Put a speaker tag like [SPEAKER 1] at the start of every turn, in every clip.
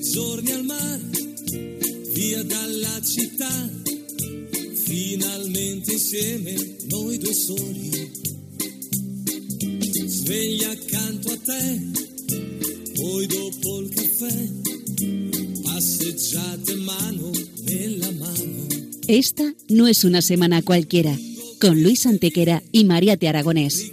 [SPEAKER 1] Giorni al mare, via dalla città, finalmente insieme noi due soli. Sveglia accanto a te, poi dopo il caffè, passeggiate mano nella mano.
[SPEAKER 2] Esta no es una semana cualquiera, con Luis Antequera y Mariate Aragonés.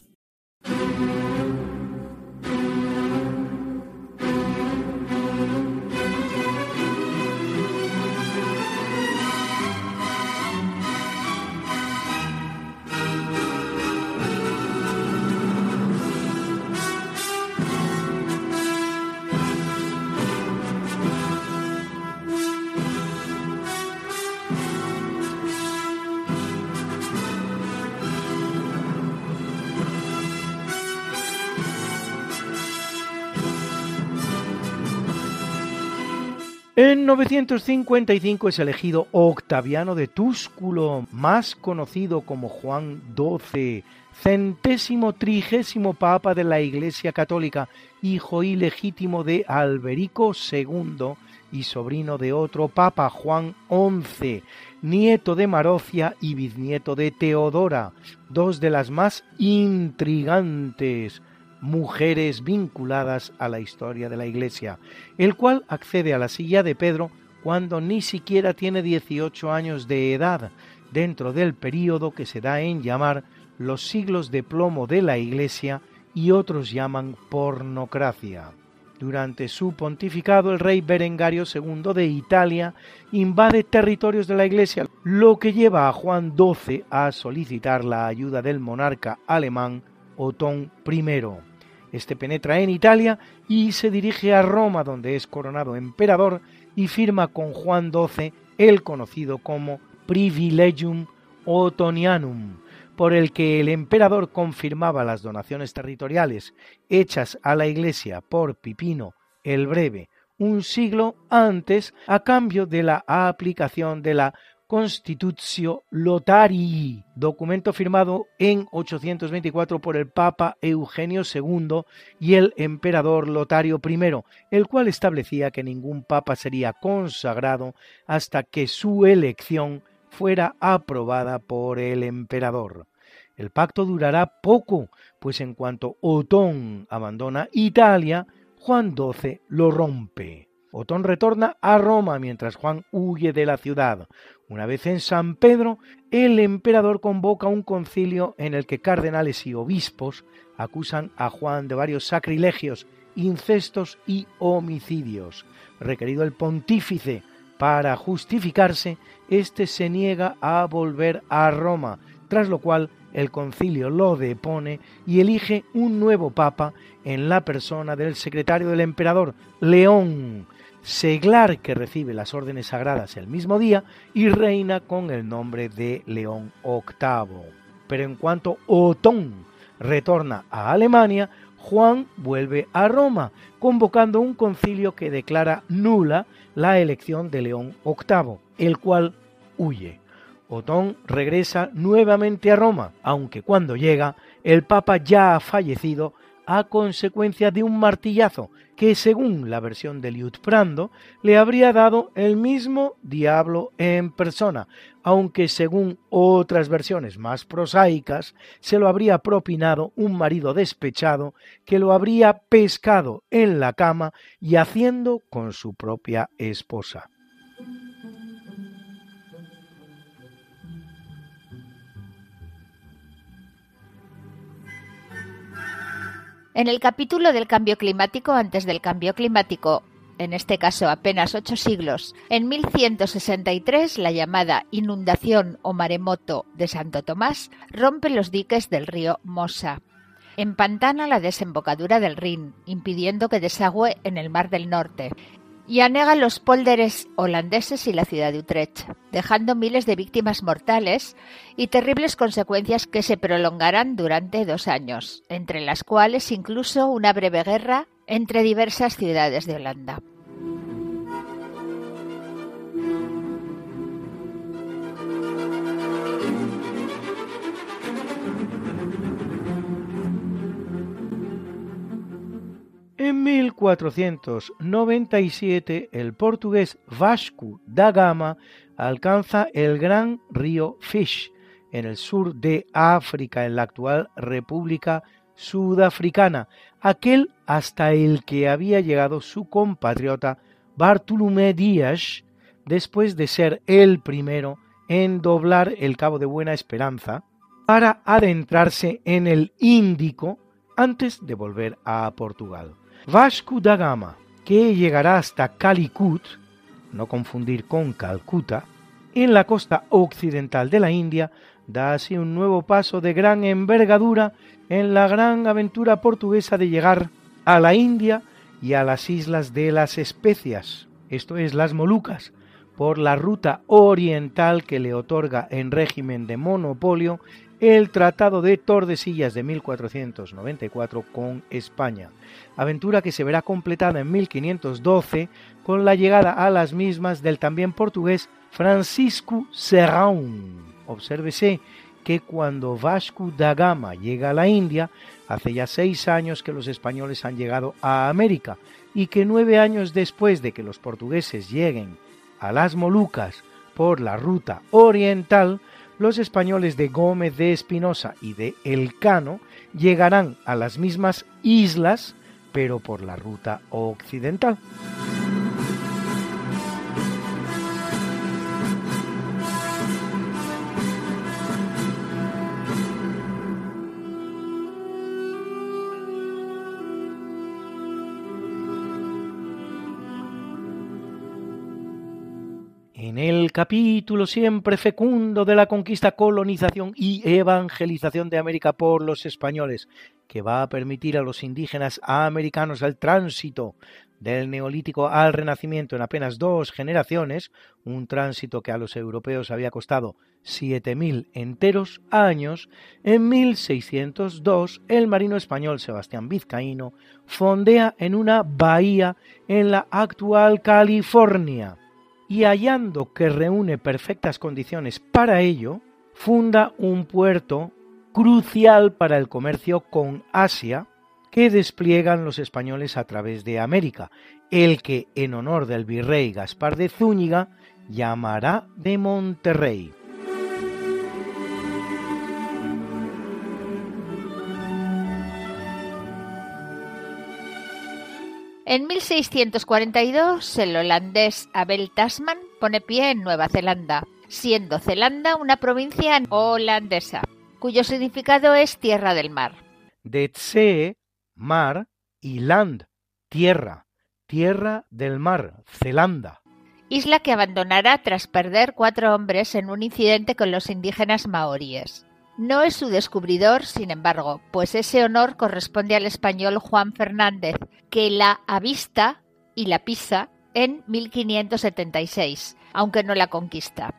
[SPEAKER 3] En 955 es elegido Octaviano de Túsculo, más conocido como Juan XII, centésimo trigésimo papa de la Iglesia Católica, hijo ilegítimo de Alberico II y sobrino de otro papa, Juan XI, nieto de Marocia y bisnieto de Teodora, dos de las más intrigantes mujeres vinculadas a la historia de la Iglesia, el cual accede a la silla de Pedro cuando ni siquiera tiene 18 años de edad, dentro del período que se da en llamar los siglos de plomo de la Iglesia y otros llaman pornocracia. Durante su pontificado, el rey Berengario II de Italia invade territorios de la Iglesia, lo que lleva a Juan XII a solicitar la ayuda del monarca alemán Otón I. Este penetra en Italia y se dirige a Roma, donde es coronado emperador y firma con Juan XII el conocido como Privilegium Otonianum, por el que el emperador confirmaba las donaciones territoriales hechas a la Iglesia por Pipino el Breve un siglo antes a cambio de la aplicación de la Constitutio Lotarii, documento firmado en 824 por el Papa Eugenio II y el emperador Lotario I, el cual establecía que ningún papa sería consagrado hasta que su elección fuera aprobada por el emperador. El pacto durará poco, pues en cuanto Otón abandona Italia, Juan XII lo rompe. Otón retorna a Roma mientras Juan huye de la ciudad. Una vez en San Pedro, el emperador convoca un concilio en el que cardenales y obispos acusan a Juan de varios sacrilegios, incestos y homicidios. Requerido el pontífice para justificarse, éste se niega a volver a Roma, tras lo cual el concilio lo depone y elige un nuevo papa en la persona del secretario del emperador, León, seglar que recibe las órdenes sagradas el mismo día y reina con el nombre de León VIII. Pero en cuanto Otón retorna a Alemania, Juan vuelve a Roma, convocando un concilio que declara nula la elección de León VIII, el cual huye. Otón regresa nuevamente a Roma, aunque cuando llega el Papa ya ha fallecido a consecuencia de un martillazo que, según la versión de Liutprando, le habría dado el mismo diablo en persona, aunque según otras versiones más prosaicas, se lo habría propinado un marido despechado que lo habría pescado en la cama y haciendo con su propia esposa.
[SPEAKER 4] En el capítulo del cambio climático antes del cambio climático, en este caso apenas ocho siglos, en 1163 la llamada inundación o maremoto de Santo Tomás rompe los diques del río Mosa. Empantana la desembocadura del Rin, impidiendo que desagüe en el Mar del Norte, y anega los pólderes holandeses y la ciudad de Utrecht, dejando miles de víctimas mortales y terribles consecuencias que se prolongarán durante dos años, entre las cuales incluso una breve guerra entre diversas ciudades de Holanda.
[SPEAKER 3] En 1497 el portugués Vasco da Gama alcanza el gran río Fish en el sur de África, en la actual República Sudafricana, aquel hasta el que había llegado su compatriota Bartolomé Díaz después de ser el primero en doblar el Cabo de Buena Esperanza para adentrarse en el Índico antes de volver a Portugal. Vasco da Gama, que llegará hasta Calicut, no confundir con Calcuta, en la costa occidental de la India, da así un nuevo paso de gran envergadura en la gran aventura portuguesa de llegar a la India y a las islas de las especias, esto es las Molucas, por la ruta oriental que le otorga en régimen de monopolio el Tratado de Tordesillas de 1494 con España, aventura que se verá completada en 1512 con la llegada a las mismas del también portugués Francisco Serrão. Obsérvese que cuando Vasco da Gama llega a la India, hace ya seis años que los españoles han llegado a América y que nueve años después de que los portugueses lleguen a las Molucas por la ruta oriental, los españoles de Gómez de Espinosa y de Elcano llegarán a las mismas islas, pero por la ruta occidental. Capítulo siempre fecundo de la conquista, colonización y evangelización de América por los españoles, que va a permitir a los indígenas americanos el tránsito del neolítico al renacimiento en apenas dos generaciones, un tránsito que a los europeos había costado 7.000 enteros años, en 1602 el marino español Sebastián Vizcaíno fondea en una bahía en la actual California y hallando que reúne perfectas condiciones para ello, funda un puerto crucial para el comercio con Asia que despliegan los españoles a través de América, el que en honor del virrey Gaspar de Zúñiga llamará de Monterrey.
[SPEAKER 4] En 1642, el holandés Abel Tasman pone pie en Nueva Zelanda, siendo Zelanda una provincia holandesa, cuyo significado es tierra del mar.
[SPEAKER 3] De Tse, mar, y land, tierra, tierra del mar, Zelanda.
[SPEAKER 4] Isla que abandonará tras perder cuatro hombres en un incidente con los indígenas maoríes. No es su descubridor, sin embargo, pues ese honor corresponde al español Juan Fernández, que la avista y la pisa en 1576, aunque no la conquista.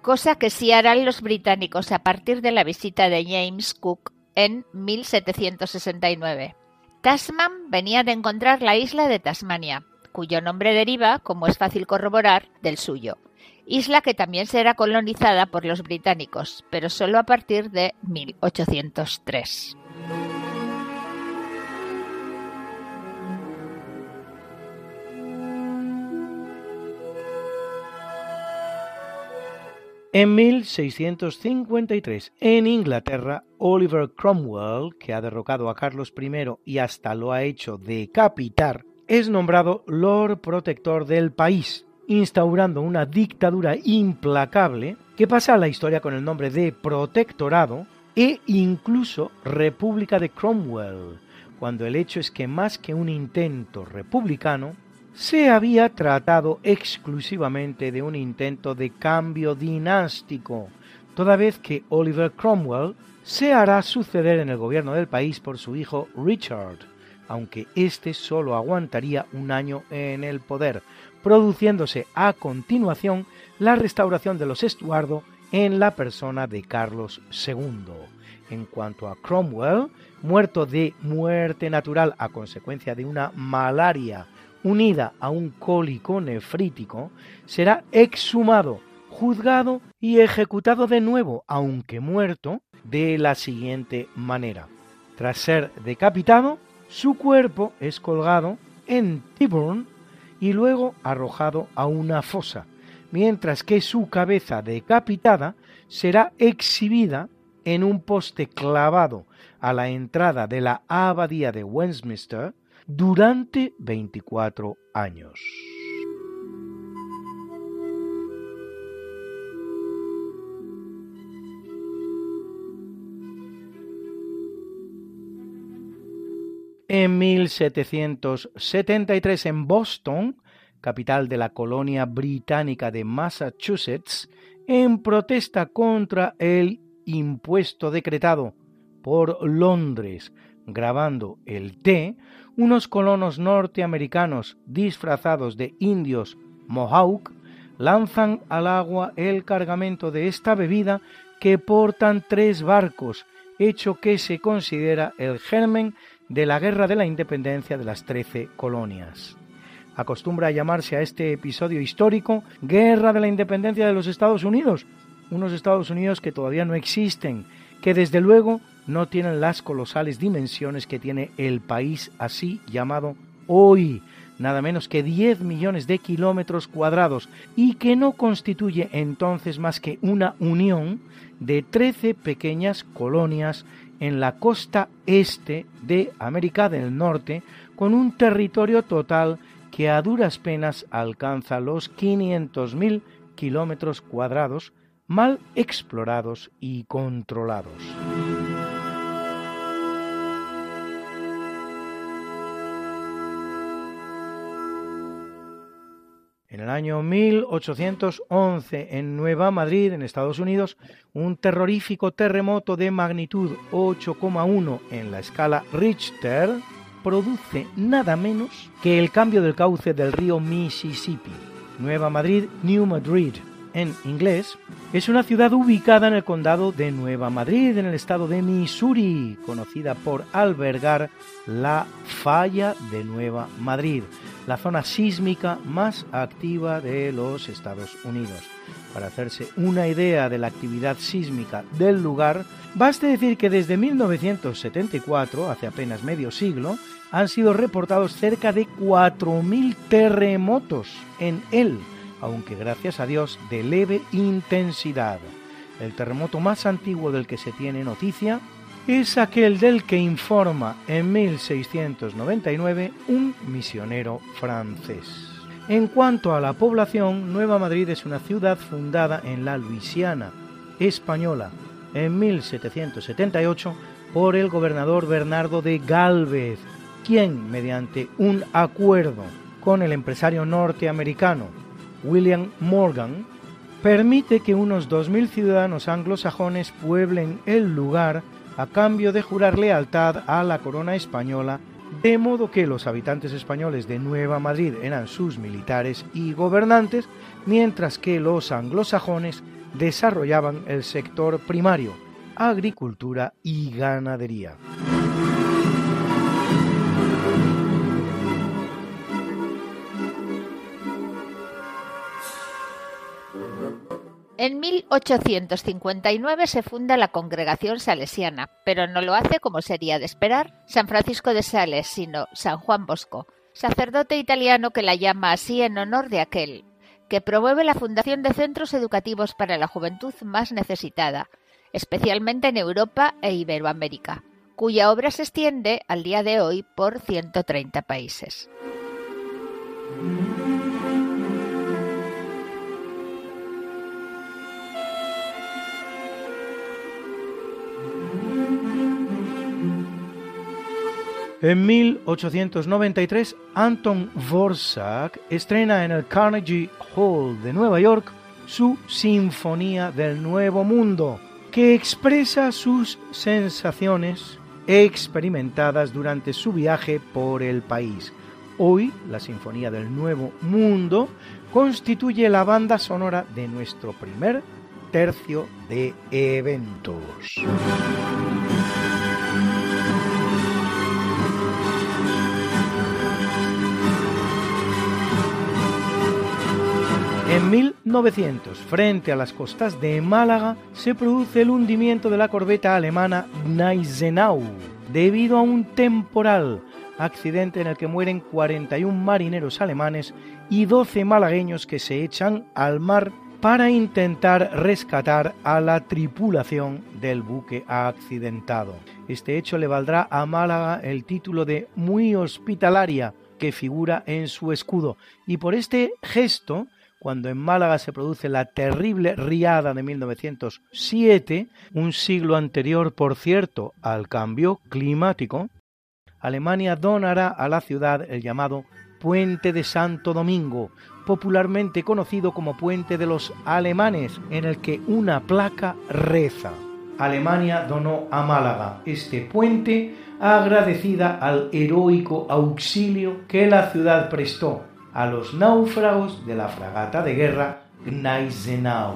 [SPEAKER 4] Cosa que sí harán los británicos a partir de la visita de James Cook en 1769. Tasman venía de encontrar la isla de Tasmania, cuyo nombre deriva, como es fácil corroborar, del suyo isla que también será colonizada por los británicos, pero solo a partir de 1803.
[SPEAKER 3] En 1653, en Inglaterra, Oliver Cromwell, que ha derrocado a Carlos I y hasta lo ha hecho decapitar, es nombrado Lord Protector del país, instaurando una dictadura implacable que pasa a la historia con el nombre de Protectorado e incluso República de Cromwell, cuando el hecho es que más que un intento republicano, se había tratado exclusivamente de un intento de cambio dinástico, toda vez que Oliver Cromwell se hará suceder en el gobierno del país por su hijo Richard, aunque éste solo aguantaría un año en el poder, produciéndose a continuación la restauración de los Estuardo en la persona de Carlos II. En cuanto a Cromwell, muerto de muerte natural a consecuencia de una malaria unida a un cólico nefrítico, será exhumado, juzgado y ejecutado de nuevo, aunque muerto, de la siguiente manera. Tras ser decapitado, su cuerpo es colgado en Tyburn y luego arrojado a una fosa, mientras que su cabeza decapitada será exhibida en un poste clavado a la entrada de la abadía de Westminster durante 24 años. En 1773 en Boston, capital de la colonia británica de Massachusetts, en protesta contra el impuesto decretado por Londres grabando el té, unos colonos norteamericanos disfrazados de indios Mohawk lanzan al agua el cargamento de esta bebida que portan tres barcos, hecho que se considera el germen de la Guerra de la Independencia de las Trece Colonias. Acostumbra a llamarse a este episodio histórico Guerra de la Independencia de los Estados Unidos, unos Estados Unidos que todavía no existen, que desde luego no tienen las colosales dimensiones que tiene el país así llamado hoy, nada menos que 10 millones de kilómetros cuadrados, y que no constituye entonces más que una unión de 13 pequeñas colonias en la costa este de América del Norte, con un territorio total que a duras penas alcanza los 500.000 kilómetros cuadrados, mal explorados y controlados. En el año 1811, en Nueva Madrid, en Estados Unidos, un terrorífico terremoto de magnitud 8,1 en la escala Richter produce nada menos que el cambio del cauce del río Mississippi. Nueva Madrid, New Madrid, en inglés, es una ciudad ubicada en el condado de Nueva Madrid, en el estado de Missouri, conocida por albergar la falla de Nueva Madrid, la zona sísmica más activa de los Estados Unidos. Para hacerse una idea de la actividad sísmica del lugar, baste decir que desde 1974, hace apenas medio siglo, han sido reportados cerca de 4.000 terremotos en él aunque gracias a Dios de leve intensidad. El terremoto más antiguo del que se tiene noticia es aquel del que informa en 1699 un misionero francés. En cuanto a la población, Nueva Madrid es una ciudad fundada en la Luisiana española en 1778 por el gobernador Bernardo de Galvez, quien, mediante un acuerdo con el empresario norteamericano William Morgan, permite que unos 2.000 ciudadanos anglosajones pueblen el lugar a cambio de jurar lealtad a la corona española, de modo que los habitantes españoles de Nueva Madrid eran sus militares y gobernantes, mientras que los anglosajones desarrollaban el sector primario, agricultura y ganadería.
[SPEAKER 4] En 1859 se funda la Congregación Salesiana, pero no lo hace como sería de esperar San Francisco de Sales, sino San Juan Bosco, sacerdote italiano que la llama así en honor de aquel, que promueve la fundación de centros educativos para la juventud más necesitada, especialmente en Europa e Iberoamérica, cuya obra se extiende al día de hoy por 130 países.
[SPEAKER 3] En 1893, Anton Dvorak estrena en el Carnegie Hall de Nueva York su Sinfonía del Nuevo Mundo, que expresa sus sensaciones experimentadas durante su viaje por el país. Hoy, la Sinfonía del Nuevo Mundo constituye la banda sonora de nuestro primer tercio de eventos. En 1900, frente a las costas de Málaga, se produce el hundimiento de la corbeta alemana Gneisenau debido a un temporal, accidente en el que mueren 41 marineros alemanes y 12 malagueños que se echan al mar para intentar rescatar a la tripulación del buque accidentado. Este hecho le valdrá a Málaga el título de muy hospitalaria que figura en su escudo y por este gesto cuando en Málaga se produce la terrible riada de 1907, un siglo anterior, por cierto, al cambio climático, Alemania donará a la ciudad el llamado Puente de Santo Domingo, popularmente conocido como Puente de los Alemanes, en el que una placa reza. Alemania donó a Málaga este puente agradecida al heroico auxilio que la ciudad prestó a los náufragos de la fragata de guerra Gneisenau.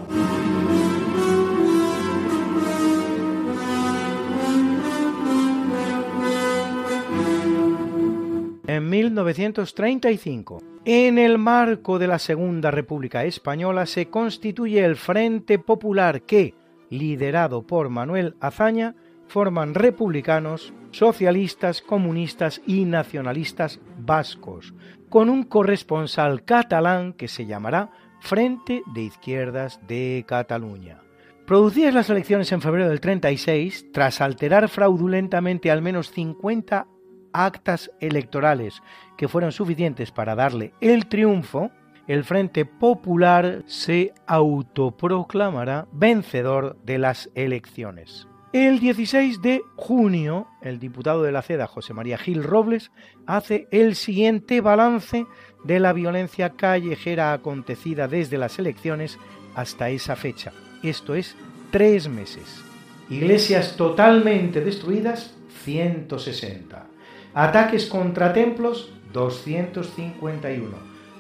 [SPEAKER 3] En 1935, en el marco de la Segunda República Española, se constituye el Frente Popular que, liderado por Manuel Azaña, forman republicanos, socialistas, comunistas y nacionalistas vascos, con un corresponsal catalán que se llamará Frente de Izquierdas de Cataluña. Producidas las elecciones en febrero del 36, tras alterar fraudulentamente al menos 50 actas electorales que fueron suficientes para darle el triunfo, el Frente Popular se autoproclamará vencedor de las elecciones. El 16 de junio, el diputado de la CEDA, José María Gil Robles, hace el siguiente balance de la violencia callejera acontecida desde las elecciones hasta esa fecha. Esto es tres meses. Iglesias totalmente destruidas, 160. Ataques contra templos, 251.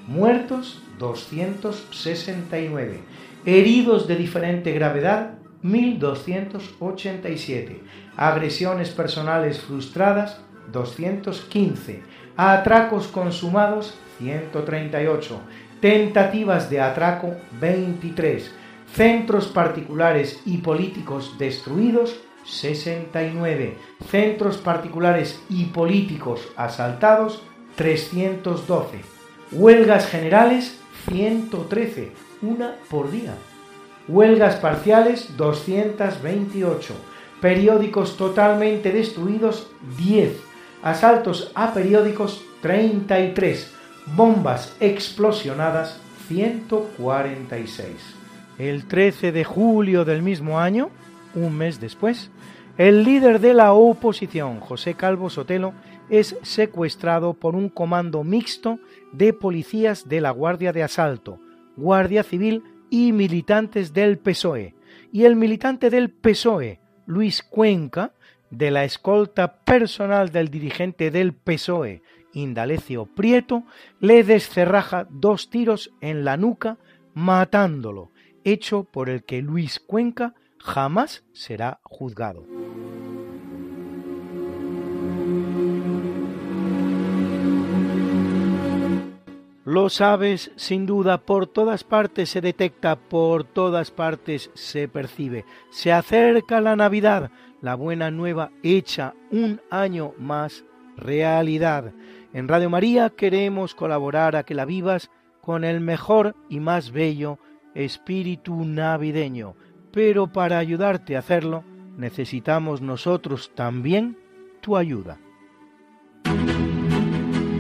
[SPEAKER 3] Muertos, 269. Heridos de diferente gravedad, 1287, agresiones personales frustradas 215, atracos consumados 138, tentativas de atraco 23, centros particulares y políticos destruidos 69, centros particulares y políticos asaltados 312, huelgas generales 113, una por día huelgas parciales 228, periódicos totalmente destruidos 10, asaltos a periódicos 33, bombas explosionadas 146. El 13 de julio del mismo año, un mes después, el líder de la oposición, José Calvo Sotelo, es secuestrado por un comando mixto de policías de la Guardia de Asalto, Guardia Civil y militantes del PSOE. Y el militante del PSOE, Luis Cuenca, de la escolta personal del dirigente del PSOE, Indalecio Prieto, le descerraja dos tiros en la nuca, matándolo, hecho por el que Luis Cuenca jamás será juzgado. Lo sabes, sin duda, por todas partes se detecta, por todas partes se percibe. Se acerca la Navidad, la buena nueva hecha un año más realidad. En Radio María queremos colaborar a que la vivas con el mejor y más bello espíritu navideño. Pero para ayudarte a hacerlo, necesitamos nosotros también tu ayuda.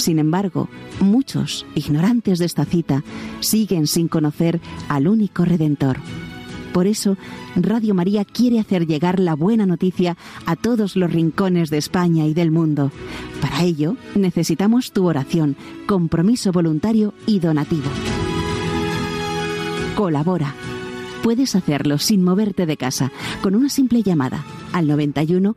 [SPEAKER 2] Sin embargo, muchos, ignorantes de esta cita, siguen sin conocer al único Redentor. Por eso, Radio María quiere hacer llegar la buena noticia a todos los rincones de España y del mundo. Para ello, necesitamos tu oración, compromiso voluntario y donativo. Colabora. Puedes hacerlo sin moverte de casa, con una simple llamada al 91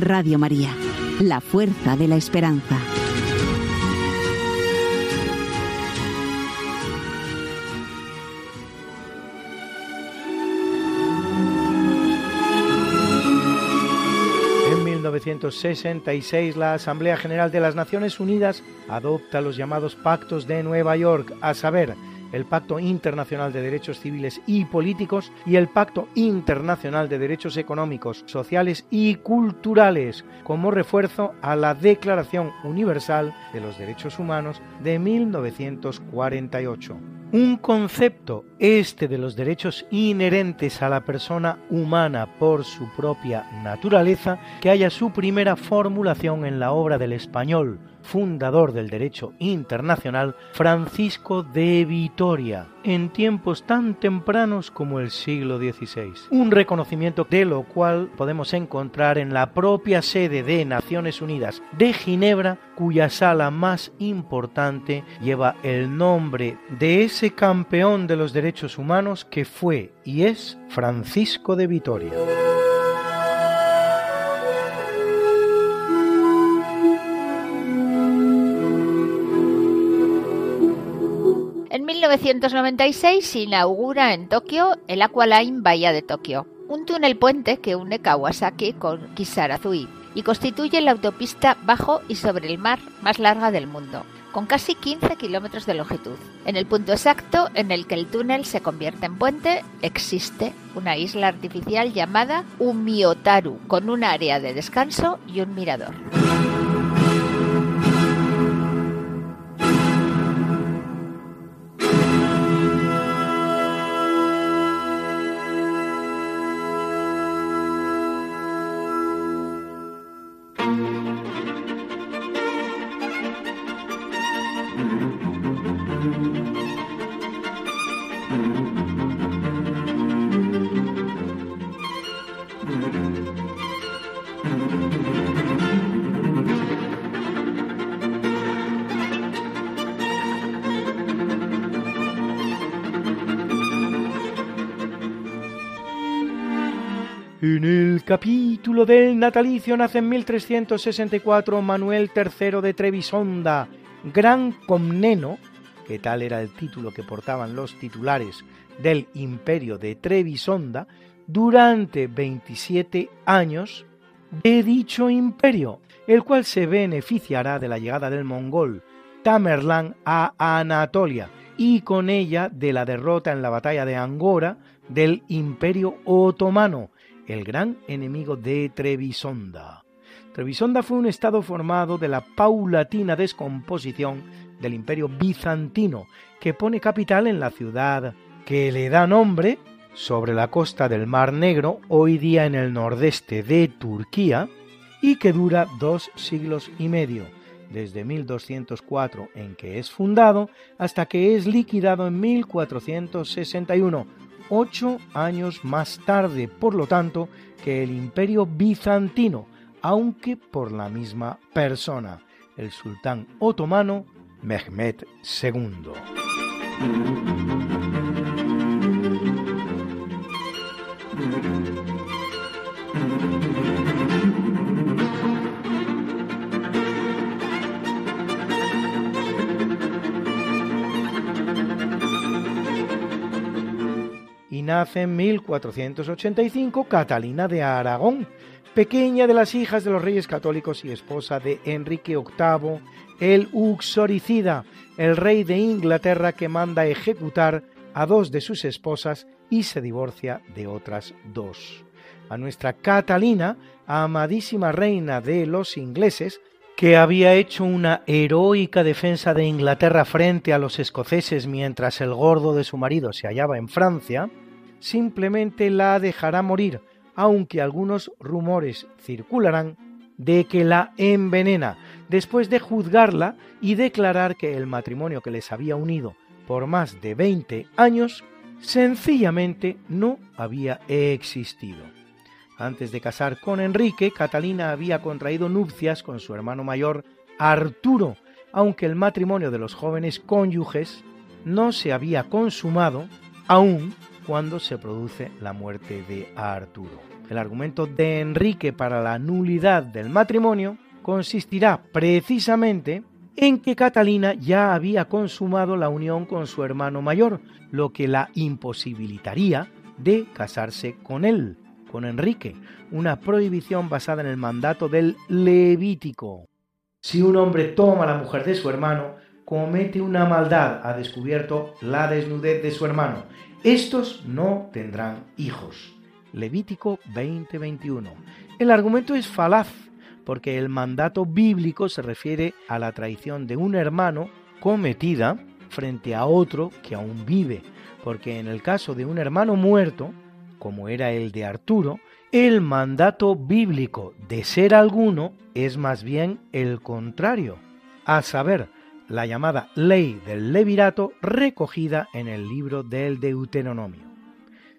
[SPEAKER 2] Radio María, la fuerza de la esperanza.
[SPEAKER 3] En 1966 la Asamblea General de las Naciones Unidas adopta los llamados Pactos de Nueva York, a saber, el Pacto Internacional de Derechos Civiles y Políticos y el Pacto Internacional de Derechos Económicos, Sociales y Culturales, como refuerzo a la Declaración Universal de los Derechos Humanos de 1948. Un concepto, este de los derechos inherentes a la persona humana por su propia naturaleza, que haya su primera formulación en la obra del español, fundador del derecho internacional, Francisco de Vitoria, en tiempos tan tempranos como el siglo XVI. Un reconocimiento de lo cual podemos encontrar en la propia sede de Naciones Unidas de Ginebra, cuya sala más importante lleva el nombre de ese campeón de los derechos humanos que fue y es Francisco de Vitoria.
[SPEAKER 4] 1996 se inaugura en Tokio el Aqualine Bahía de Tokio, un túnel puente que une Kawasaki con Kisarazui y constituye la autopista bajo y sobre el mar más larga del mundo, con casi 15 kilómetros de longitud. En el punto exacto en el que el túnel se convierte en puente existe una isla artificial llamada Umiotaru, con un área de descanso y un mirador.
[SPEAKER 3] Capítulo del natalicio nace en 1364 Manuel III de Trebisonda, gran comneno, que tal era el título que portaban los titulares del imperio de Trebisonda, durante 27 años de dicho imperio, el cual se beneficiará de la llegada del mongol Tamerlán a Anatolia y con ella de la derrota en la batalla de Angora del imperio otomano, el gran enemigo de Trebisonda. Trebisonda fue un estado formado de la paulatina descomposición del imperio bizantino, que pone capital en la ciudad que le da nombre sobre la costa del Mar Negro, hoy día en el nordeste de Turquía, y que dura dos siglos y medio, desde 1204 en que es fundado hasta que es liquidado en 1461, ocho años más tarde, por lo tanto, que el imperio bizantino, aunque por la misma persona, el sultán otomano Mehmed II. Nace en 1485 Catalina de Aragón, pequeña de las hijas de los reyes católicos y esposa de Enrique VIII, el Uxoricida, el rey de Inglaterra que manda ejecutar a dos de sus esposas y se divorcia de otras dos. A nuestra Catalina, amadísima reina de los ingleses, que había hecho una heroica defensa de Inglaterra frente a los escoceses mientras el gordo de su marido se hallaba en Francia, simplemente la dejará morir, aunque algunos rumores circularán de que la envenena, después de juzgarla y declarar que el matrimonio que les había unido por más de 20 años sencillamente no había existido. Antes de casar con Enrique, Catalina había contraído nupcias con su hermano mayor Arturo, aunque el matrimonio de los jóvenes cónyuges no se había consumado aún cuando se produce la muerte de Arturo. El argumento de Enrique para la nulidad del matrimonio consistirá precisamente en que Catalina ya había consumado la unión con su hermano mayor, lo que la imposibilitaría de casarse con él, con Enrique, una prohibición basada en el mandato del Levítico. Si un hombre toma la mujer de su hermano, comete una maldad, ha descubierto la desnudez de su hermano estos no tendrán hijos. Levítico 20:21. El argumento es falaz, porque el mandato bíblico se refiere a la traición de un hermano cometida frente a otro que aún vive, porque en el caso de un hermano muerto, como era el de Arturo, el mandato bíblico de ser alguno es más bien el contrario, a saber, la llamada ley del levirato recogida en el libro del Deuteronomio.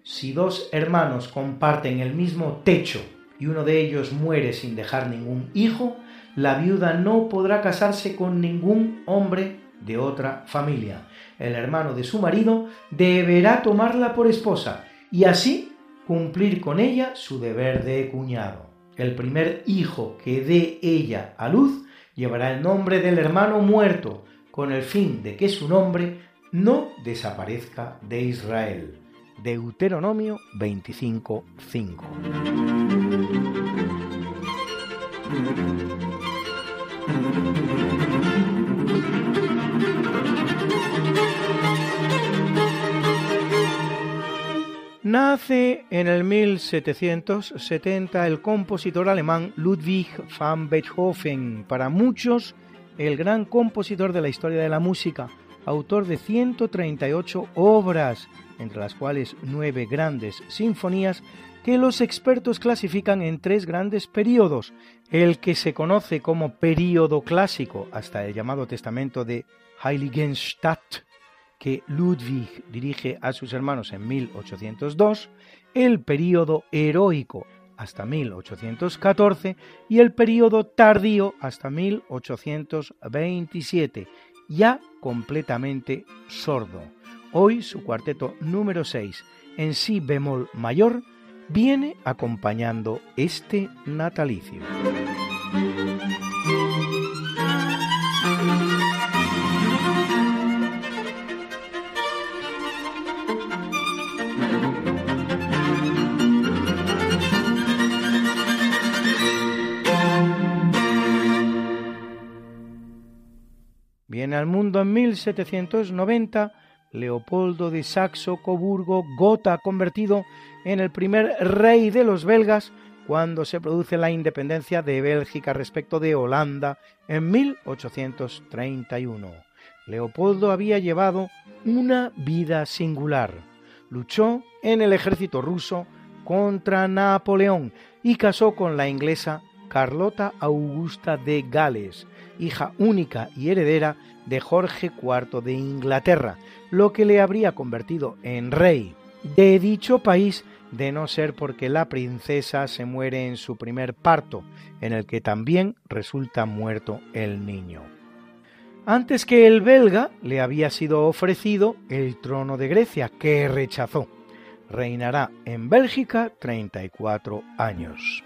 [SPEAKER 3] Si dos hermanos comparten el mismo techo y uno de ellos muere sin dejar ningún hijo, la viuda no podrá casarse con ningún hombre de otra familia. El hermano de su marido deberá tomarla por esposa y así cumplir con ella su deber de cuñado. El primer hijo que dé ella a luz llevará el nombre del hermano muerto, con el fin de que su nombre no desaparezca de Israel. Deuteronomio 25:5. Nace en el 1770 el compositor alemán Ludwig van Beethoven, para muchos el gran compositor de la historia de la música, autor de 138 obras, entre las cuales nueve grandes sinfonías, que los expertos clasifican en tres grandes periodos, el que se conoce como período clásico hasta el llamado Testamento de Heiligenstadt, que Ludwig dirige a sus hermanos en 1802, el período heroico hasta 1814 y el período tardío hasta 1827, ya completamente sordo. Hoy su cuarteto número 6 en si bemol mayor viene acompañando este natalicio. Viene al mundo en 1790 Leopoldo de Saxo-Coburgo Gotha, convertido en el primer rey de los belgas cuando se produce la independencia de Bélgica respecto de Holanda en 1831. Leopoldo había llevado una vida singular. Luchó en el ejército ruso contra Napoleón y casó con la inglesa Carlota Augusta de Gales, hija única y heredera de Jorge IV de Inglaterra, lo que le habría convertido en rey de dicho país de no ser porque la princesa se muere en su primer parto, en el que también resulta muerto el niño. Antes que el belga le había sido ofrecido el trono de Grecia, que rechazó. Reinará en Bélgica 34 años.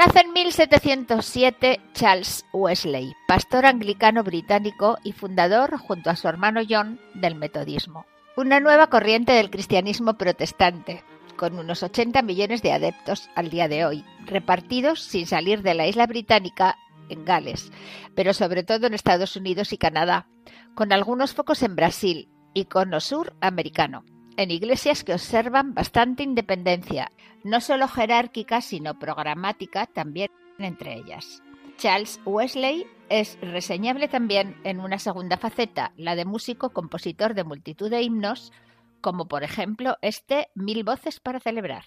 [SPEAKER 4] Nace en 1707 Charles Wesley, pastor anglicano británico y fundador, junto a su hermano John, del metodismo. Una nueva corriente del cristianismo protestante, con unos 80 millones de adeptos al día de hoy, repartidos sin salir de la isla británica en Gales, pero sobre todo en Estados Unidos y Canadá, con algunos focos en Brasil y cono sur americano en iglesias que observan bastante independencia, no solo jerárquica, sino programática también entre ellas. Charles Wesley es reseñable también en una segunda faceta, la de músico compositor de multitud de himnos, como por ejemplo este Mil voces para celebrar.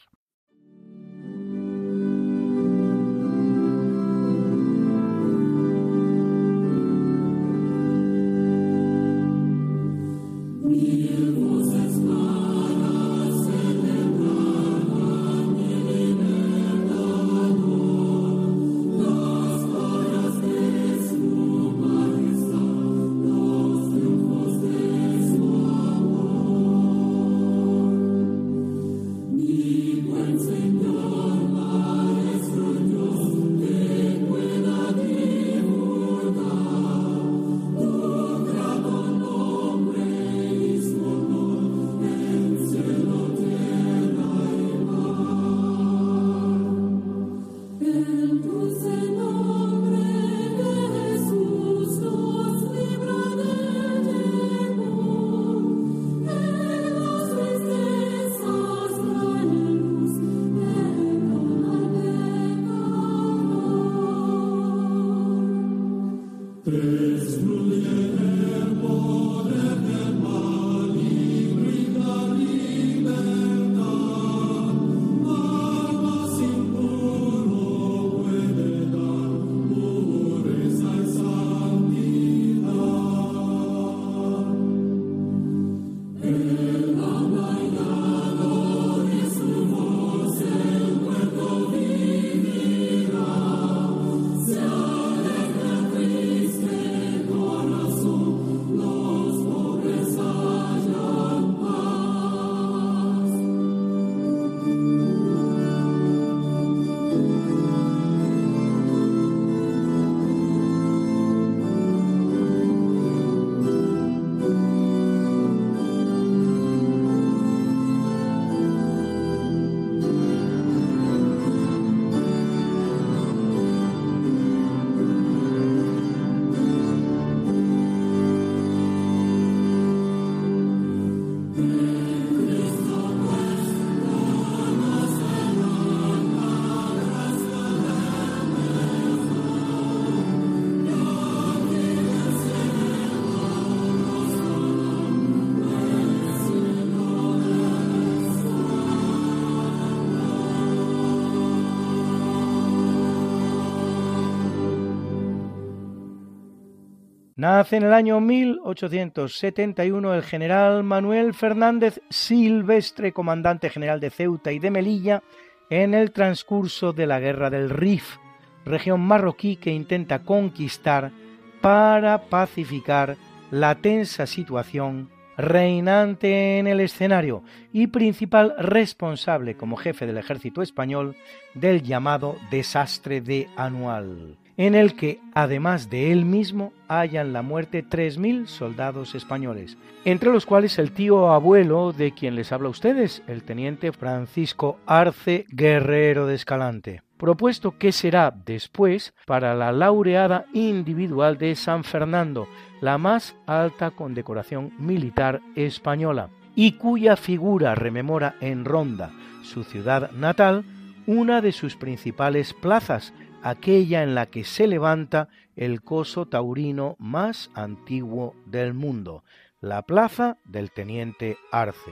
[SPEAKER 3] Nace en el año 1871 el general Manuel Fernández Silvestre, comandante general de Ceuta y de Melilla, en el transcurso de la Guerra del Rif, región marroquí que intenta conquistar para pacificar la tensa situación reinante en el escenario y principal responsable como jefe del ejército español del llamado desastre de Anual en el que, además de él mismo, hayan la muerte 3.000 soldados españoles, entre los cuales el tío abuelo de quien les habla a ustedes, el teniente Francisco Arce Guerrero de Escalante, propuesto que será después para la laureada individual de San Fernando, la más alta condecoración militar española, y cuya figura rememora en Ronda, su ciudad natal, una de sus principales plazas, aquella en la que se levanta el coso taurino más antiguo del mundo, la plaza del teniente Arce.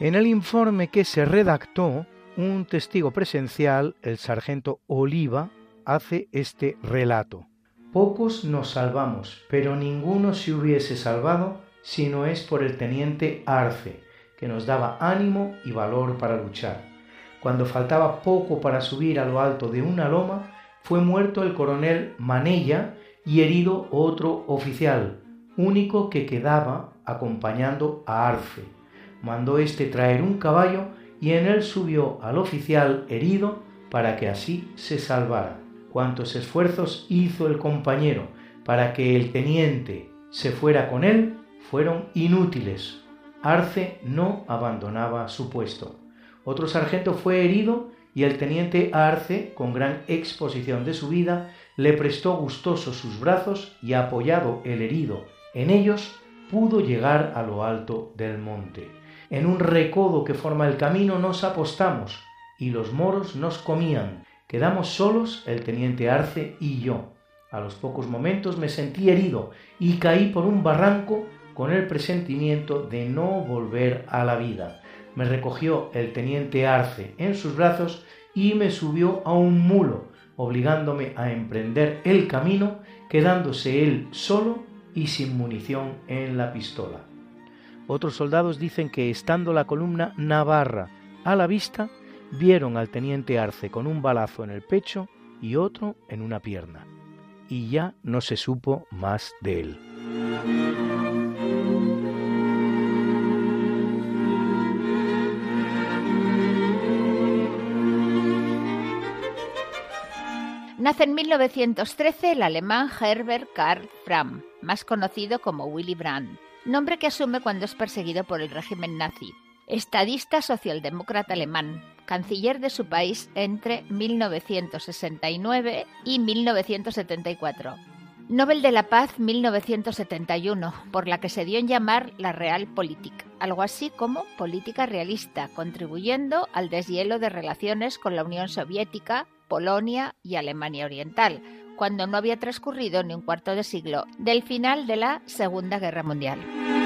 [SPEAKER 3] En el informe que se redactó, un testigo presencial, el sargento Oliva, hace este relato. Pocos nos salvamos, pero ninguno se hubiese salvado si no es por el teniente Arce, que nos daba ánimo y valor para luchar. Cuando faltaba poco para subir a lo alto de una loma, fue muerto el coronel Manella y herido otro oficial, único que quedaba acompañando a Arce. Mandó éste traer un caballo y en él subió al oficial herido para que así se salvara. Cuantos esfuerzos hizo el compañero para que el teniente se fuera con él fueron inútiles. Arce no abandonaba su puesto. Otro sargento fue herido y el teniente Arce, con gran exposición de su vida, le prestó gustoso sus brazos y apoyado el herido en ellos, pudo llegar a lo alto del monte. En un recodo que forma el camino nos apostamos y los moros nos comían. Quedamos solos el teniente Arce y yo. A los pocos momentos me sentí herido y caí por un barranco con el presentimiento de no volver a la vida. Me recogió el teniente Arce en sus brazos y me subió a un mulo, obligándome a emprender el camino, quedándose él solo y sin munición en la pistola. Otros soldados dicen que estando la columna Navarra a la vista, vieron al teniente Arce con un balazo en el pecho y otro en una pierna, y ya no se supo más de él.
[SPEAKER 4] Nace en 1913 el alemán Herbert Karl Fram, más conocido como Willy Brandt, nombre que asume cuando es perseguido por el régimen nazi. Estadista socialdemócrata alemán, canciller de su país entre 1969 y 1974. Nobel de la Paz 1971, por la que se dio en llamar la Realpolitik, algo así como política realista, contribuyendo al deshielo de relaciones con la Unión Soviética, Polonia y Alemania Oriental, cuando no había transcurrido ni un cuarto de siglo del final de la Segunda Guerra Mundial.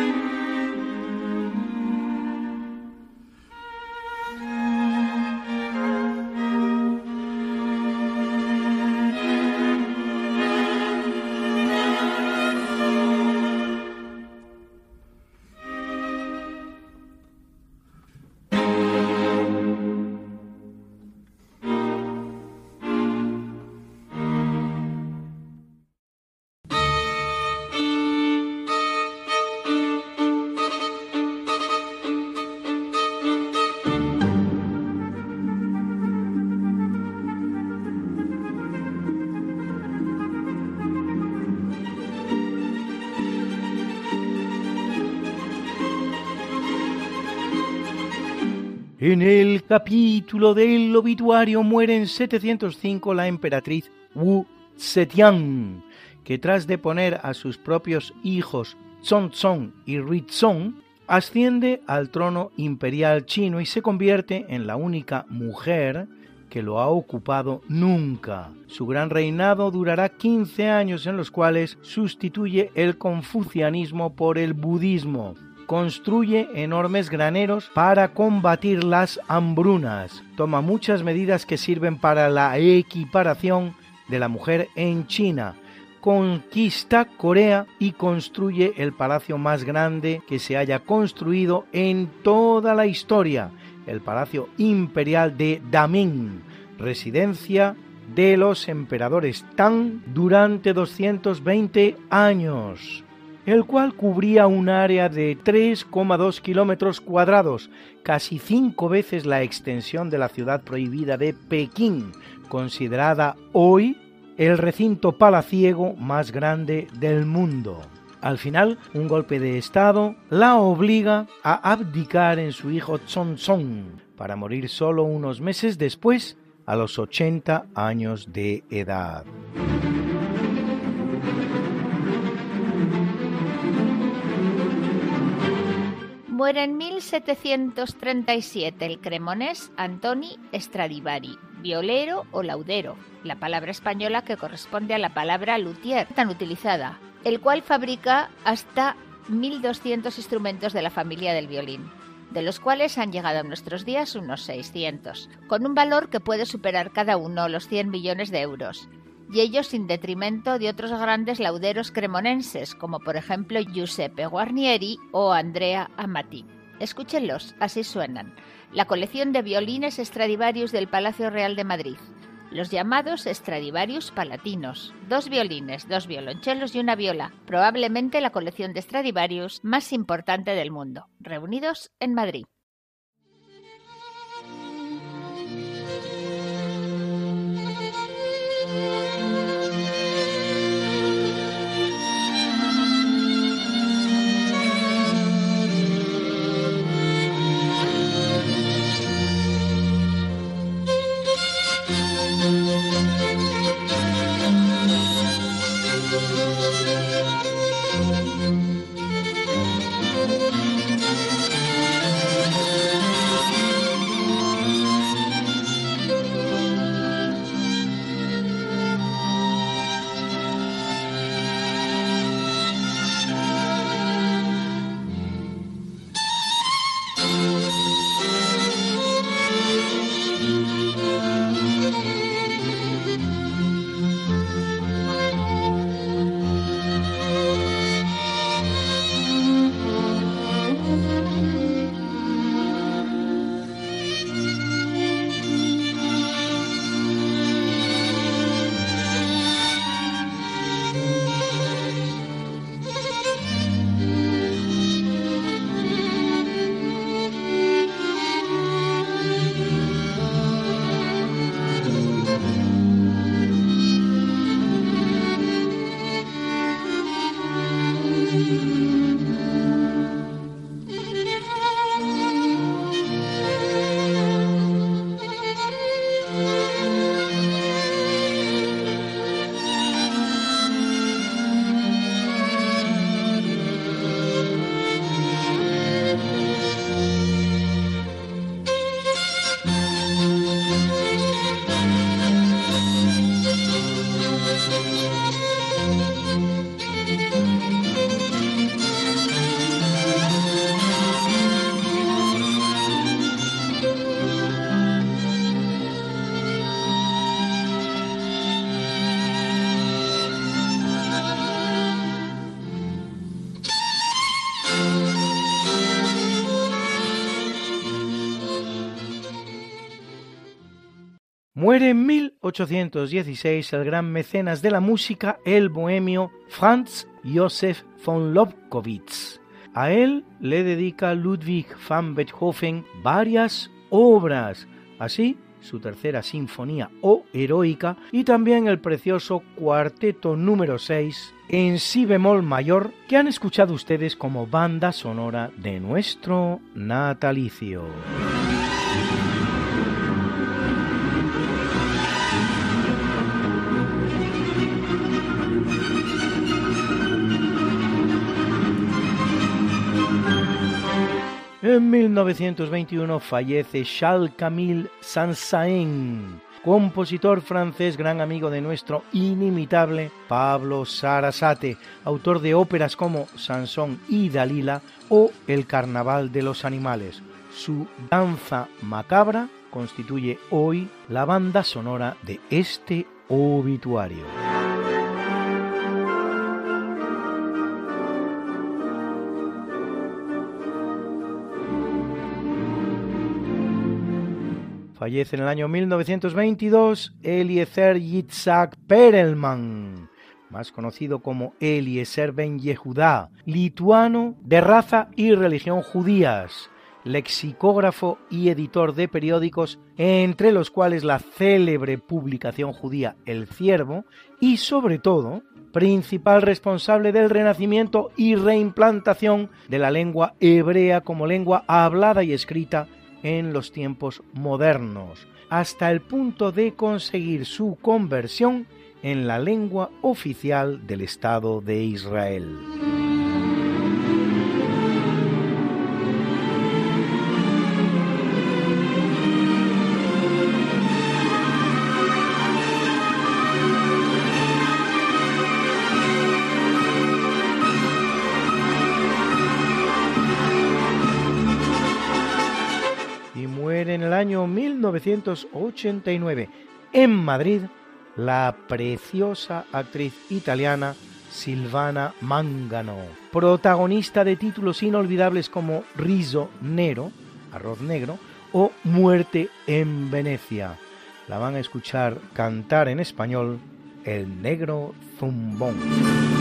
[SPEAKER 3] En el capítulo del obituario muere en 705 la emperatriz Wu Zetian, que tras de poner a sus propios hijos Zhongzong y Rizong, asciende al trono imperial chino y se convierte en la única mujer que lo ha ocupado nunca. Su gran reinado durará 15 años en los cuales sustituye el confucianismo por el budismo, construye enormes graneros para combatir las hambrunas, toma muchas medidas que sirven para la equiparación de la mujer en China, conquista Corea y construye el palacio más grande que se haya construido en toda la historia, el Palacio Imperial de Daming, residencia de los emperadores Tang durante 220 años el cual cubría un área de 3,2 kilómetros cuadrados, casi cinco veces la extensión de la ciudad prohibida de Pekín, considerada hoy el recinto palaciego más grande del mundo. Al final, un golpe de Estado la obliga a abdicar en su hijo Zhongzong, para morir solo unos meses después, a los 80 años de edad.
[SPEAKER 4] Muere en 1737 el cremonés Antoni Stradivari, violero o laudero, la palabra española que corresponde a la palabra luthier, tan utilizada, el cual fabrica hasta 1.200 instrumentos de la familia del violín, de los cuales han llegado a nuestros días unos 600, con un valor que puede superar cada uno los 100 millones de euros, y ello sin detrimento de otros grandes lauderos cremonenses, como por ejemplo Giuseppe Guarnieri o Andrea Amati. Escúchenlos, así suenan. La colección de violines Stradivarius del Palacio Real de Madrid, los llamados Stradivarius palatinos, dos violines, dos violonchelos y una viola, probablemente la colección de Stradivarius más importante del mundo, reunidos en Madrid.
[SPEAKER 3] 1816 el gran mecenas de la música, el bohemio Franz Josef von Lobkowitz. A él le dedica Ludwig van Beethoven varias obras, así su tercera sinfonía o heroica y también el precioso cuarteto número 6 en si bemol mayor que han escuchado ustedes como banda sonora de nuestro natalicio. En 1921 fallece Charles Camille Saint-Saëns, compositor francés, gran amigo de nuestro inimitable Pablo Sarasate, autor de óperas como Sansón y Dalila o El Carnaval de los Animales. Su danza macabra constituye hoy la banda sonora de este obituario. Fallece en el año 1922 Eliezer Yitzhak Perelman, más conocido como Eliezer Ben Yehudá, lituano de raza y religión judías, lexicógrafo y editor de periódicos, entre los cuales la célebre publicación judía El Ciervo, y sobre todo, principal responsable del renacimiento y reimplantación de la lengua hebrea como lengua hablada y escrita en los tiempos modernos, hasta el punto de conseguir su conversión en la lengua oficial del Estado de Israel. 1989 en Madrid la preciosa actriz italiana Silvana Mangano, protagonista de títulos inolvidables como Riso Nero, Arroz Negro, o Muerte en Venecia. La van a escuchar cantar en español El Negro Zumbón.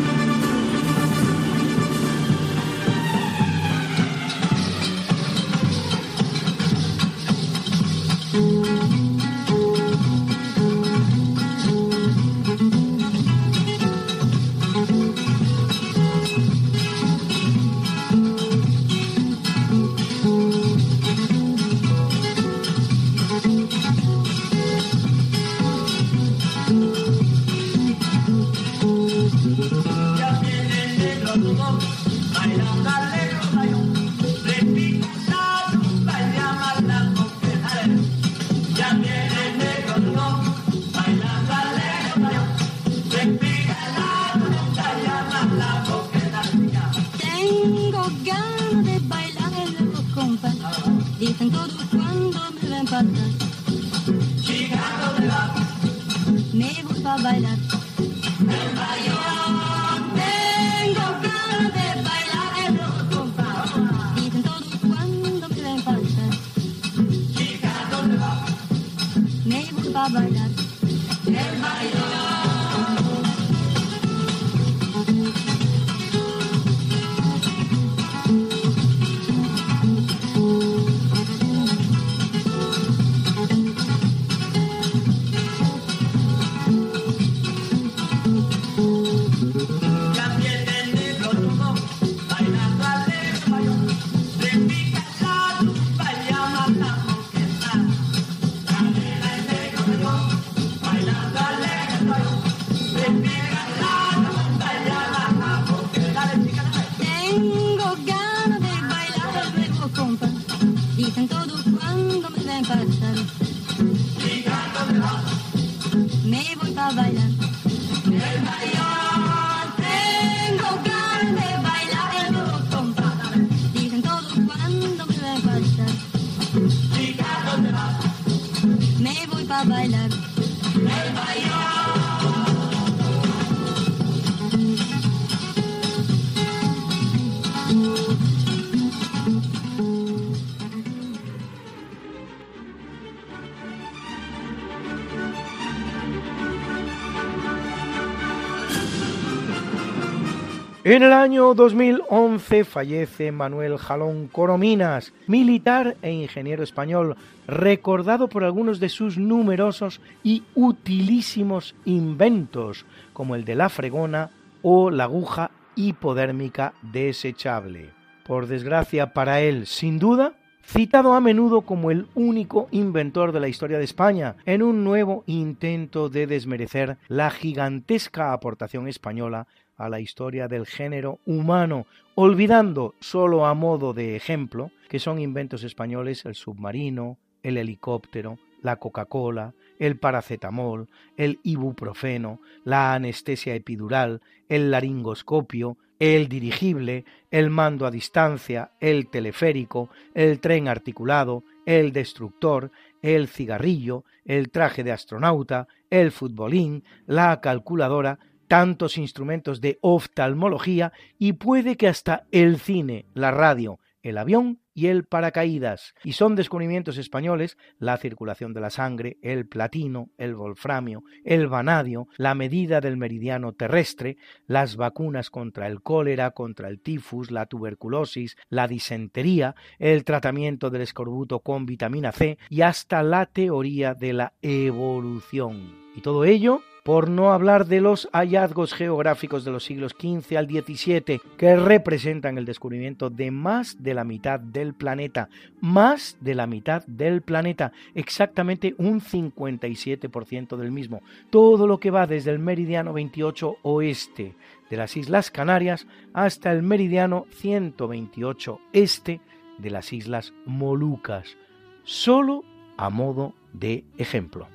[SPEAKER 3] En el año 2011 fallece Manuel Jalón Corominas, militar e ingeniero español, recordado por algunos de sus numerosos y utilísimos inventos, como el de la fregona o la aguja hipodérmica desechable. Por desgracia para él, sin duda, citado a menudo como el único inventor de la historia de España, en un nuevo intento de desmerecer la gigantesca aportación española a la historia del género humano, olvidando solo a modo de ejemplo que son inventos españoles el submarino, el helicóptero, la Coca-Cola, el paracetamol, el ibuprofeno, la anestesia epidural, el laringoscopio, el dirigible, el mando a distancia, el teleférico, el tren articulado, el destructor, el cigarrillo, el traje de astronauta, el futbolín, la calculadora, tantos instrumentos de oftalmología y puede que hasta el cine, la radio, el avión y el paracaídas. Y son descubrimientos españoles la circulación de la sangre, el platino, el wolframio, el vanadio, la medida del meridiano terrestre, las vacunas contra el cólera, contra el tifus, la tuberculosis, la disentería, el tratamiento del escorbuto con vitamina C y hasta la teoría de la evolución. Y todo ello por no hablar de los hallazgos geográficos de los siglos XV al XVII, que representan el descubrimiento de más de la mitad del planeta, más de la mitad del planeta, exactamente un 57% del mismo. Todo lo que va desde el meridiano 28 oeste de las Islas Canarias hasta el meridiano 128 este de las Islas Molucas, solo a modo de ejemplo.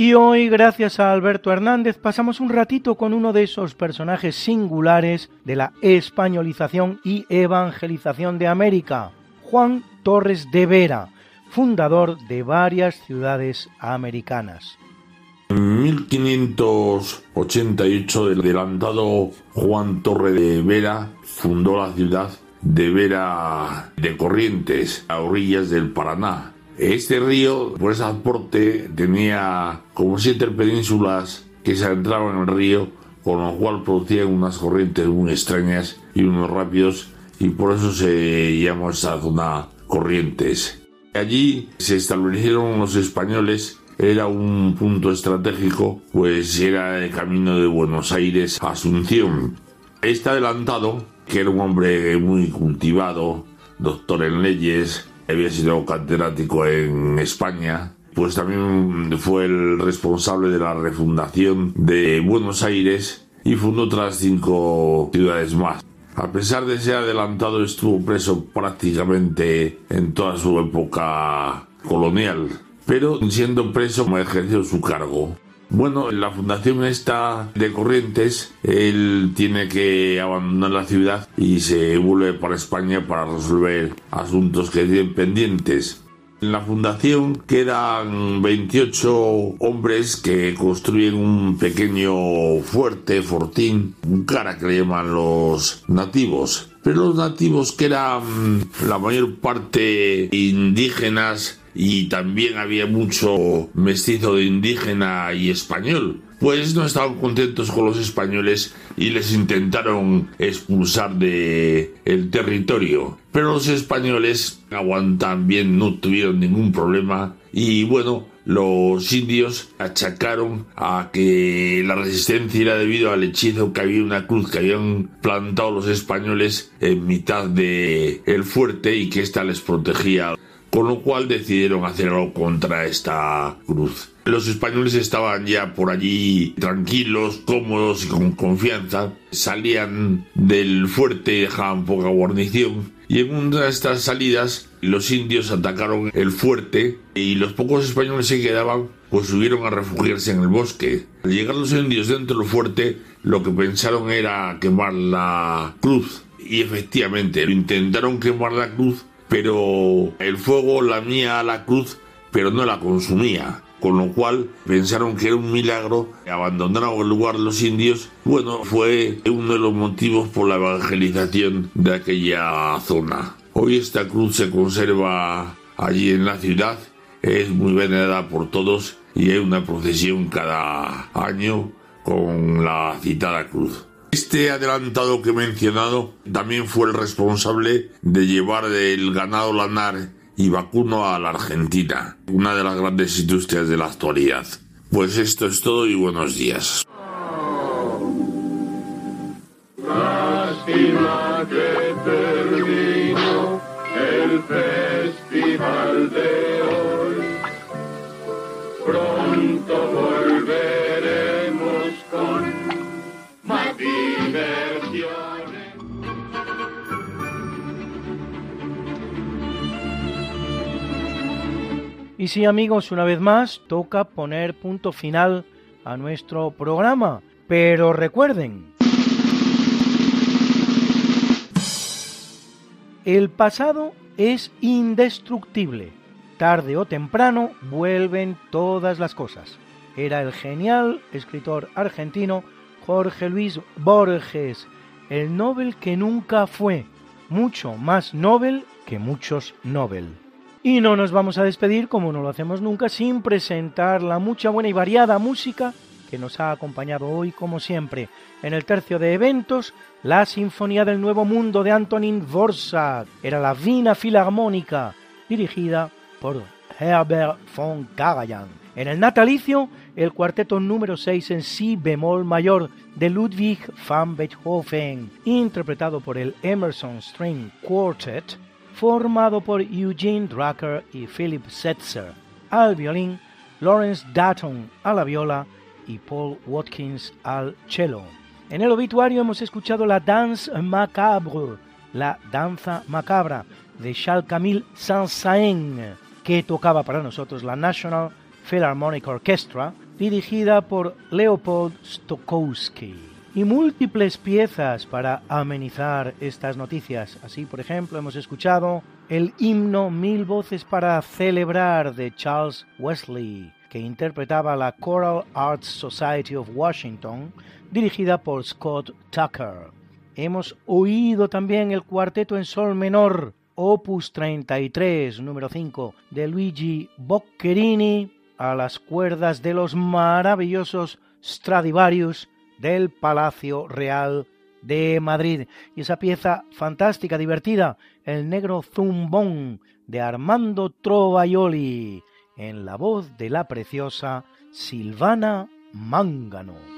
[SPEAKER 3] Y hoy, gracias a Alberto Hernández, pasamos un ratito con uno de esos personajes singulares de la españolización y evangelización de América, Juan Torres de Vera, fundador de varias ciudades americanas.
[SPEAKER 5] En 1588 el adelantado Juan Torres de Vera fundó la ciudad de Vera de Corrientes, a orillas del Paraná, este río, por ese aporte, tenía como siete penínsulas que se adentraban en el río, con lo cual producían unas corrientes muy extrañas y unos rápidos, y por eso se llama esta zona Corrientes. Allí se establecieron los españoles era un punto estratégico, pues era el camino de Buenos Aires a Asunción. Este adelantado, que era un hombre muy cultivado, doctor en leyes, había sido catedrático en España, pues también fue el responsable de la refundación de Buenos Aires y fundó otras cinco ciudades más. A pesar de ser adelantado, estuvo preso prácticamente en toda su época colonial, pero siendo preso ejerció su cargo. Bueno, en la fundación esta de Corrientes, él tiene que abandonar la ciudad y se vuelve para España para resolver asuntos que tienen pendientes. En la fundación quedan 28 hombres que construyen un pequeño fuerte, fortín, un cara que le llaman los nativos. Pero los nativos que eran la mayor parte indígenas y también había mucho mestizo de indígena y español. Pues no estaban contentos con los españoles y les intentaron expulsar de el territorio. Pero los españoles aguantan bien, no tuvieron ningún problema y bueno, los indios achacaron a que la resistencia era debido al hechizo que había una cruz que habían plantado los españoles en mitad de el fuerte y que ésta les protegía con lo cual decidieron hacer algo contra esta cruz. Los españoles estaban ya por allí tranquilos, cómodos y con confianza. Salían del fuerte y dejaban poca guarnición. Y en una de estas salidas, los indios atacaron el fuerte y los pocos españoles que quedaban, pues subieron a refugiarse en el bosque. Al llegar los indios dentro del fuerte, lo que pensaron era quemar la cruz. Y efectivamente, intentaron quemar la cruz, pero el fuego lamía a la cruz, pero no la consumía. Con lo cual pensaron que era un milagro, abandonaron el lugar los indios. Bueno, fue uno de los motivos por la evangelización de aquella zona. Hoy esta cruz se conserva allí en la ciudad, es muy venerada por todos y hay una procesión cada año con la citada cruz. Este adelantado que he mencionado también fue el responsable de llevar el ganado lanar y vacuno a la Argentina, una de las grandes industrias de la actualidad. Pues esto es todo y buenos días.
[SPEAKER 3] Y sí amigos, una vez más toca poner punto final a nuestro programa. Pero recuerden, el pasado es indestructible. Tarde o temprano vuelven todas las cosas. Era el genial escritor argentino Jorge Luis Borges, el Nobel que nunca fue, mucho más Nobel que muchos Nobel. Y no nos vamos a despedir, como no lo hacemos nunca, sin presentar la mucha buena y variada música que nos ha acompañado hoy, como siempre. En el tercio de eventos, la Sinfonía del Nuevo Mundo de Antonin Dvorak. Era la Vina Filarmónica, dirigida por Herbert von Karajan. En el natalicio, el cuarteto número 6 en si bemol mayor de Ludwig van Beethoven, interpretado por el Emerson String Quartet, formado por Eugene Drucker y Philip Setzer, al violín, Lawrence Datton a la viola y Paul Watkins al cello. En el obituario hemos escuchado la Danse Macabre, la danza macabra de Charles Camille Saint-Saëns, que tocaba para nosotros la National Philharmonic Orchestra dirigida por Leopold Stokowski. Y múltiples piezas para amenizar estas noticias. Así, por ejemplo, hemos escuchado el himno Mil Voces para Celebrar de Charles Wesley, que interpretaba la Choral Arts Society of Washington, dirigida por Scott Tucker. Hemos oído también el cuarteto en sol menor, opus 33, número 5, de Luigi Boccherini, a las cuerdas de los maravillosos Stradivarius del Palacio Real de Madrid. Y esa pieza fantástica, divertida, El Negro Zumbón, de Armando Trovaioli, en la voz de la preciosa Silvana Mángano.